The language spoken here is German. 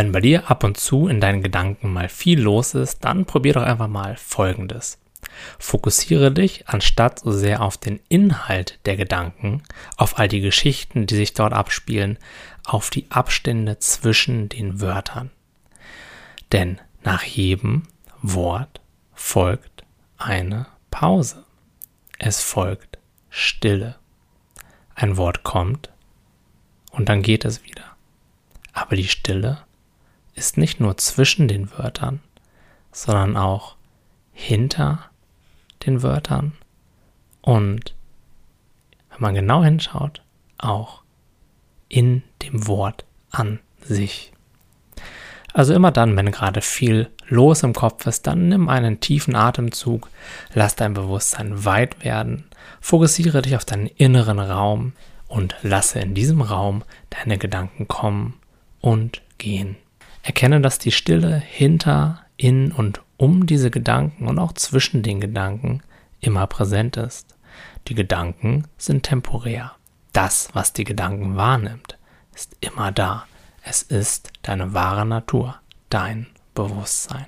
Wenn bei dir ab und zu in deinen Gedanken mal viel los ist, dann probier doch einfach mal Folgendes. Fokussiere dich anstatt so sehr auf den Inhalt der Gedanken, auf all die Geschichten, die sich dort abspielen, auf die Abstände zwischen den Wörtern. Denn nach jedem Wort folgt eine Pause. Es folgt Stille. Ein Wort kommt und dann geht es wieder. Aber die Stille ist nicht nur zwischen den Wörtern, sondern auch hinter den Wörtern und, wenn man genau hinschaut, auch in dem Wort an sich. Also immer dann, wenn gerade viel los im Kopf ist, dann nimm einen tiefen Atemzug, lass dein Bewusstsein weit werden, fokussiere dich auf deinen inneren Raum und lasse in diesem Raum deine Gedanken kommen und gehen. Erkenne, dass die Stille hinter, in und um diese Gedanken und auch zwischen den Gedanken immer präsent ist. Die Gedanken sind temporär. Das, was die Gedanken wahrnimmt, ist immer da. Es ist deine wahre Natur, dein Bewusstsein.